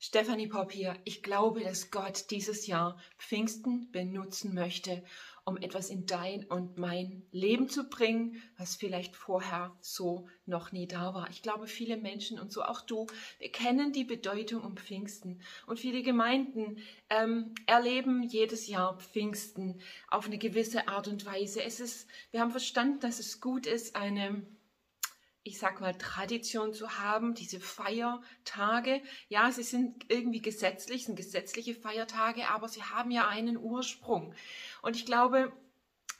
Stephanie Popp. Ich glaube, dass Gott dieses Jahr Pfingsten benutzen möchte, um etwas in dein und mein Leben zu bringen, was vielleicht vorher so noch nie da war. Ich glaube, viele Menschen und so auch du, wir kennen die Bedeutung um Pfingsten. Und viele Gemeinden ähm, erleben jedes Jahr Pfingsten auf eine gewisse Art und Weise. Es ist, wir haben verstanden, dass es gut ist, eine ich sag mal, Tradition zu haben, diese Feiertage. Ja, sie sind irgendwie gesetzlich, sind gesetzliche Feiertage, aber sie haben ja einen Ursprung. Und ich glaube,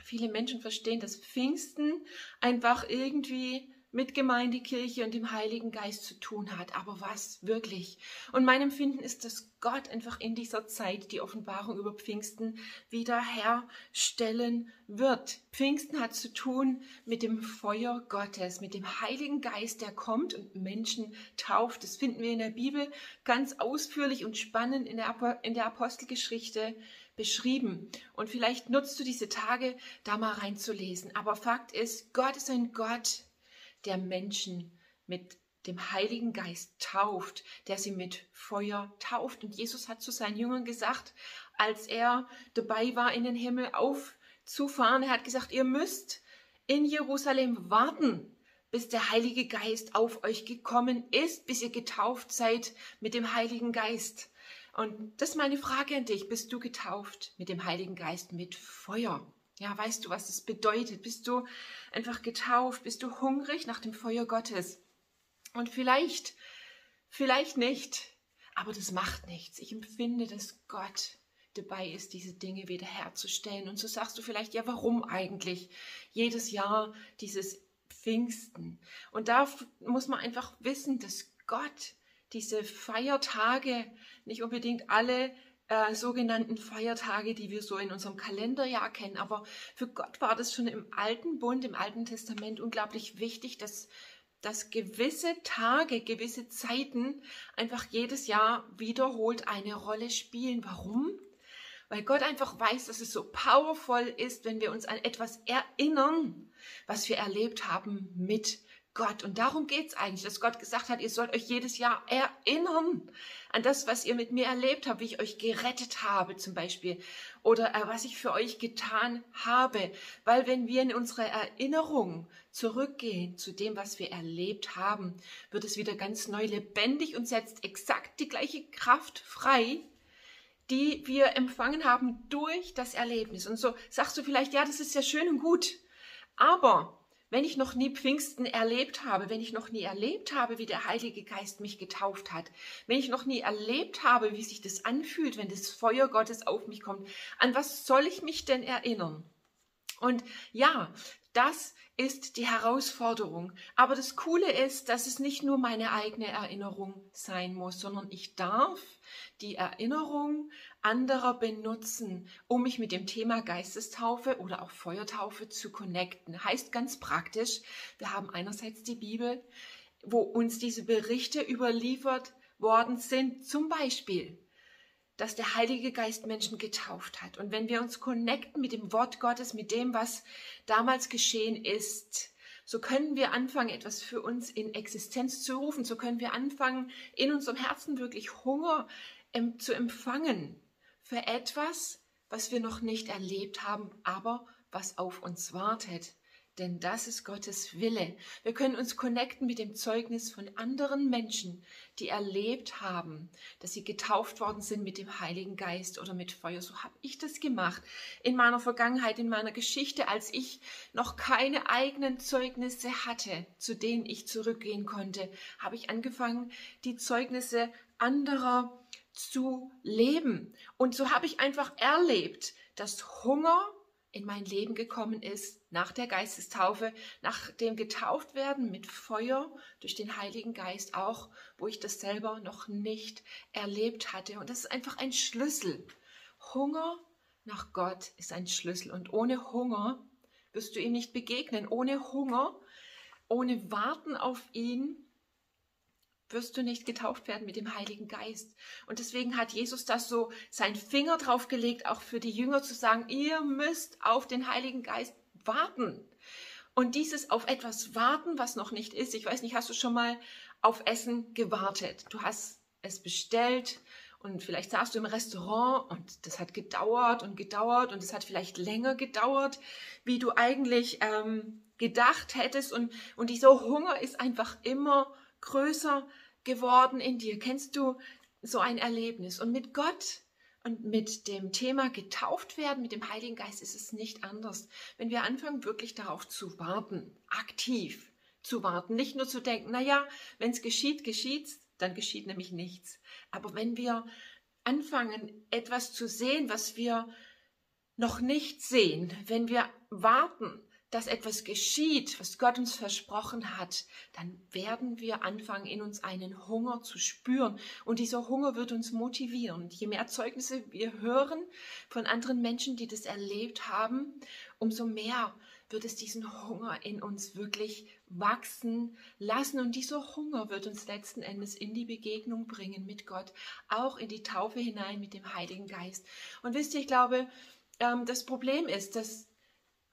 viele Menschen verstehen, dass Pfingsten einfach irgendwie mit Gemeindekirche und dem Heiligen Geist zu tun hat. Aber was wirklich? Und mein Empfinden ist, dass Gott einfach in dieser Zeit die Offenbarung über Pfingsten wiederherstellen wird. Pfingsten hat zu tun mit dem Feuer Gottes, mit dem Heiligen Geist, der kommt und Menschen tauft. Das finden wir in der Bibel ganz ausführlich und spannend in der, in der Apostelgeschichte beschrieben. Und vielleicht nutzt du diese Tage, da mal reinzulesen. Aber Fakt ist, Gott ist ein Gott, der Menschen mit dem Heiligen Geist tauft, der sie mit Feuer tauft. Und Jesus hat zu seinen Jüngern gesagt, als er dabei war, in den Himmel aufzufahren, er hat gesagt, ihr müsst in Jerusalem warten, bis der Heilige Geist auf euch gekommen ist, bis ihr getauft seid mit dem Heiligen Geist. Und das ist meine Frage an dich. Bist du getauft mit dem Heiligen Geist mit Feuer? Ja, weißt du, was das bedeutet? Bist du einfach getauft? Bist du hungrig nach dem Feuer Gottes? Und vielleicht, vielleicht nicht, aber das macht nichts. Ich empfinde, dass Gott dabei ist, diese Dinge wiederherzustellen. Und so sagst du vielleicht, ja, warum eigentlich jedes Jahr dieses Pfingsten? Und da muss man einfach wissen, dass Gott diese Feiertage nicht unbedingt alle äh, sogenannten Feiertage, die wir so in unserem Kalenderjahr kennen. Aber für Gott war das schon im Alten Bund, im Alten Testament unglaublich wichtig, dass, dass gewisse Tage, gewisse Zeiten einfach jedes Jahr wiederholt eine Rolle spielen. Warum? Weil Gott einfach weiß, dass es so powerful ist, wenn wir uns an etwas erinnern, was wir erlebt haben mit Gott. Und darum geht es eigentlich, dass Gott gesagt hat, ihr sollt euch jedes Jahr erinnern an das, was ihr mit mir erlebt habt, wie ich euch gerettet habe zum Beispiel oder äh, was ich für euch getan habe. Weil wenn wir in unsere Erinnerung zurückgehen zu dem, was wir erlebt haben, wird es wieder ganz neu lebendig und setzt exakt die gleiche Kraft frei, die wir empfangen haben durch das Erlebnis. Und so sagst du vielleicht, ja, das ist ja schön und gut, aber wenn ich noch nie Pfingsten erlebt habe, wenn ich noch nie erlebt habe, wie der Heilige Geist mich getauft hat, wenn ich noch nie erlebt habe, wie sich das anfühlt, wenn das Feuer Gottes auf mich kommt, an was soll ich mich denn erinnern? Und ja, das ist die Herausforderung. Aber das Coole ist, dass es nicht nur meine eigene Erinnerung sein muss, sondern ich darf die Erinnerung anderer benutzen, um mich mit dem Thema Geistestaufe oder auch Feuertaufe zu connecten. Heißt ganz praktisch, wir haben einerseits die Bibel, wo uns diese Berichte überliefert worden sind, zum Beispiel dass der Heilige Geist Menschen getauft hat. Und wenn wir uns connecten mit dem Wort Gottes, mit dem, was damals geschehen ist, so können wir anfangen, etwas für uns in Existenz zu rufen. So können wir anfangen, in unserem Herzen wirklich Hunger zu empfangen für etwas, was wir noch nicht erlebt haben, aber was auf uns wartet. Denn das ist Gottes Wille. Wir können uns connecten mit dem Zeugnis von anderen Menschen, die erlebt haben, dass sie getauft worden sind mit dem Heiligen Geist oder mit Feuer. So habe ich das gemacht in meiner Vergangenheit, in meiner Geschichte, als ich noch keine eigenen Zeugnisse hatte, zu denen ich zurückgehen konnte, habe ich angefangen, die Zeugnisse anderer zu leben. Und so habe ich einfach erlebt, dass Hunger in mein Leben gekommen ist nach der Geistestaufe, nach dem Getauftwerden mit Feuer durch den Heiligen Geist auch, wo ich das selber noch nicht erlebt hatte. Und das ist einfach ein Schlüssel. Hunger nach Gott ist ein Schlüssel. Und ohne Hunger wirst du ihm nicht begegnen. Ohne Hunger, ohne Warten auf ihn wirst du nicht getauft werden mit dem Heiligen Geist. Und deswegen hat Jesus das so seinen Finger drauf gelegt, auch für die Jünger zu sagen, ihr müsst auf den Heiligen Geist warten. Und dieses auf etwas warten, was noch nicht ist. Ich weiß nicht, hast du schon mal auf Essen gewartet? Du hast es bestellt und vielleicht saßt du im Restaurant und das hat gedauert und gedauert und es hat vielleicht länger gedauert, wie du eigentlich ähm, gedacht hättest und, und dieser Hunger ist einfach immer größer geworden in dir. Kennst du so ein Erlebnis? Und mit Gott und mit dem Thema getauft werden, mit dem Heiligen Geist ist es nicht anders. Wenn wir anfangen, wirklich darauf zu warten, aktiv zu warten, nicht nur zu denken, naja, wenn es geschieht, geschieht's, dann geschieht nämlich nichts. Aber wenn wir anfangen, etwas zu sehen, was wir noch nicht sehen, wenn wir warten, dass etwas geschieht, was Gott uns versprochen hat, dann werden wir anfangen, in uns einen Hunger zu spüren. Und dieser Hunger wird uns motivieren. Je mehr Zeugnisse wir hören von anderen Menschen, die das erlebt haben, umso mehr wird es diesen Hunger in uns wirklich wachsen lassen. Und dieser Hunger wird uns letzten Endes in die Begegnung bringen mit Gott, auch in die Taufe hinein mit dem Heiligen Geist. Und wisst ihr, ich glaube, ähm, das Problem ist, dass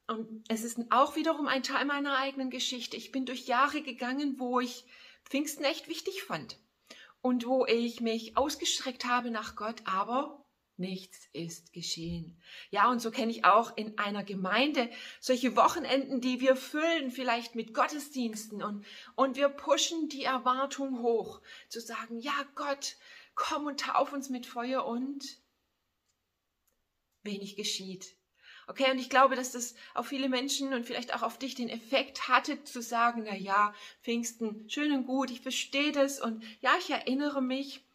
und es ist auch wiederum ein Teil meiner eigenen Geschichte. Ich bin durch Jahre gegangen, wo ich Pfingsten echt wichtig fand und wo ich mich ausgestreckt habe nach Gott, aber nichts ist geschehen. Ja, und so kenne ich auch in einer Gemeinde solche Wochenenden, die wir füllen, vielleicht mit Gottesdiensten und, und wir pushen die Erwartung hoch, zu sagen, ja Gott, komm und tauf uns mit Feuer und wenig geschieht. Okay, und ich glaube, dass das auf viele Menschen und vielleicht auch auf dich den Effekt hatte, zu sagen, na ja, Pfingsten, schön und gut, ich verstehe das und ja, ich erinnere mich,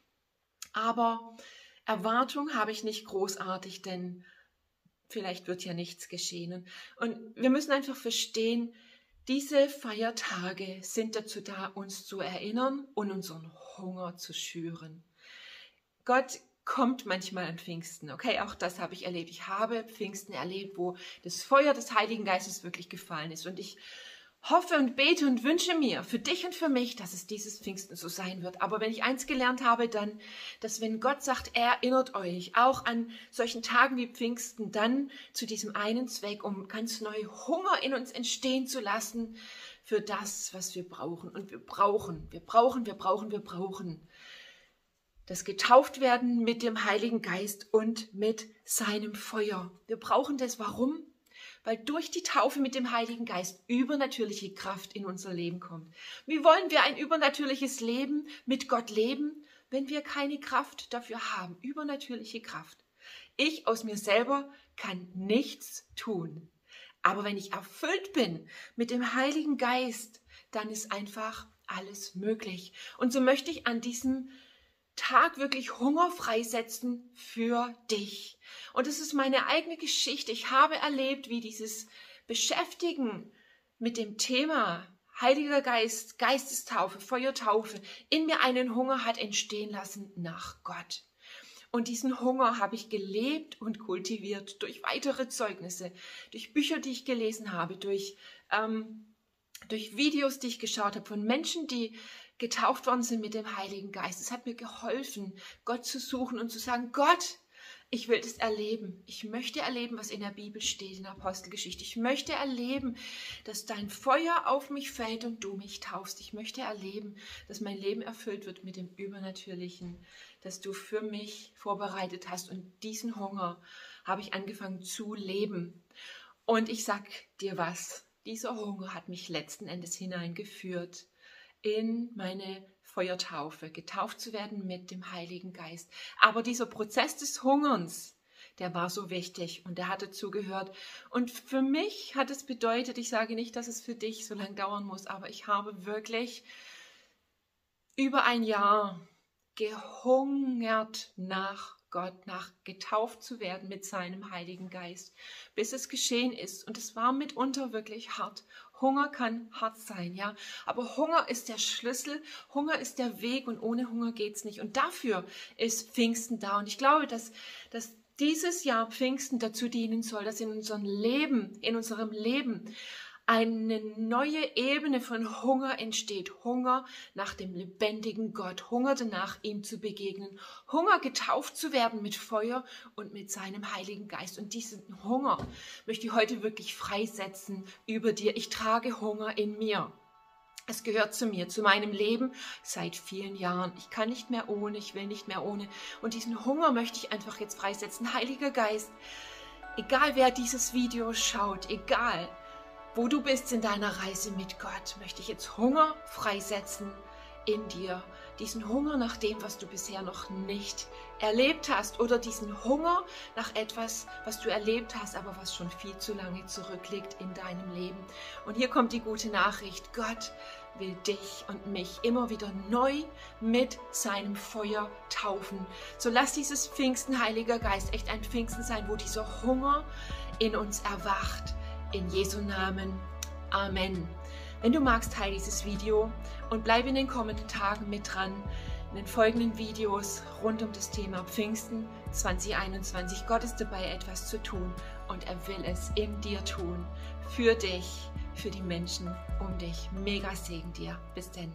aber Erwartung habe ich nicht großartig, denn vielleicht wird ja nichts geschehen. Und wir müssen einfach verstehen, diese Feiertage sind dazu da, uns zu erinnern und unseren Hunger zu schüren. Gott kommt manchmal an Pfingsten. Okay, auch das habe ich erlebt. Ich habe Pfingsten erlebt, wo das Feuer des Heiligen Geistes wirklich gefallen ist. Und ich hoffe und bete und wünsche mir für dich und für mich, dass es dieses Pfingsten so sein wird. Aber wenn ich eins gelernt habe, dann, dass wenn Gott sagt, er erinnert euch auch an solchen Tagen wie Pfingsten, dann zu diesem einen Zweck, um ganz neu Hunger in uns entstehen zu lassen für das, was wir brauchen. Und wir brauchen, wir brauchen, wir brauchen, wir brauchen das Getauftwerden mit dem Heiligen Geist und mit seinem Feuer. Wir brauchen das. Warum? weil durch die Taufe mit dem Heiligen Geist übernatürliche Kraft in unser Leben kommt. Wie wollen wir ein übernatürliches Leben mit Gott leben, wenn wir keine Kraft dafür haben? Übernatürliche Kraft. Ich aus mir selber kann nichts tun. Aber wenn ich erfüllt bin mit dem Heiligen Geist, dann ist einfach alles möglich. Und so möchte ich an diesem Tag wirklich Hunger freisetzen für dich. Und es ist meine eigene Geschichte. Ich habe erlebt, wie dieses Beschäftigen mit dem Thema Heiliger Geist, Geistestaufe, Feuertaufe in mir einen Hunger hat entstehen lassen nach Gott. Und diesen Hunger habe ich gelebt und kultiviert durch weitere Zeugnisse, durch Bücher, die ich gelesen habe, durch, ähm, durch Videos, die ich geschaut habe von Menschen, die getauft worden sind mit dem Heiligen Geist. Es hat mir geholfen, Gott zu suchen und zu sagen, Gott, ich will das erleben. Ich möchte erleben, was in der Bibel steht, in der Apostelgeschichte. Ich möchte erleben, dass dein Feuer auf mich fällt und du mich taufst. Ich möchte erleben, dass mein Leben erfüllt wird mit dem Übernatürlichen, das du für mich vorbereitet hast. Und diesen Hunger habe ich angefangen zu leben. Und ich sag dir was, dieser Hunger hat mich letzten Endes hineingeführt in meine Feuertaufe, getauft zu werden mit dem Heiligen Geist. Aber dieser Prozess des Hungerns, der war so wichtig und der hat dazugehört. Und für mich hat es bedeutet, ich sage nicht, dass es für dich so lange dauern muss, aber ich habe wirklich über ein Jahr gehungert nach Gott, nach getauft zu werden mit seinem Heiligen Geist, bis es geschehen ist. Und es war mitunter wirklich hart. Hunger kann hart sein, ja. Aber Hunger ist der Schlüssel, Hunger ist der Weg und ohne Hunger geht's nicht. Und dafür ist Pfingsten da. Und ich glaube, dass, dass dieses Jahr Pfingsten dazu dienen soll, dass in unserem Leben, in unserem Leben eine neue Ebene von Hunger entsteht. Hunger nach dem lebendigen Gott. Hunger danach, ihm zu begegnen. Hunger getauft zu werden mit Feuer und mit seinem Heiligen Geist. Und diesen Hunger möchte ich heute wirklich freisetzen über dir. Ich trage Hunger in mir. Es gehört zu mir, zu meinem Leben seit vielen Jahren. Ich kann nicht mehr ohne, ich will nicht mehr ohne. Und diesen Hunger möchte ich einfach jetzt freisetzen. Heiliger Geist, egal wer dieses Video schaut, egal wo du bist in deiner Reise mit Gott, möchte ich jetzt Hunger freisetzen in dir. Diesen Hunger nach dem, was du bisher noch nicht erlebt hast oder diesen Hunger nach etwas, was du erlebt hast, aber was schon viel zu lange zurückliegt in deinem Leben. Und hier kommt die gute Nachricht. Gott will dich und mich immer wieder neu mit seinem Feuer taufen. So lass dieses Pfingsten, Heiliger Geist, echt ein Pfingsten sein, wo dieser Hunger in uns erwacht. In Jesu Namen. Amen. Wenn du magst, teile dieses Video und bleib in den kommenden Tagen mit dran. In den folgenden Videos rund um das Thema Pfingsten 2021. Gott ist dabei, etwas zu tun und er will es in dir tun. Für dich, für die Menschen um dich. Mega Segen dir. Bis denn.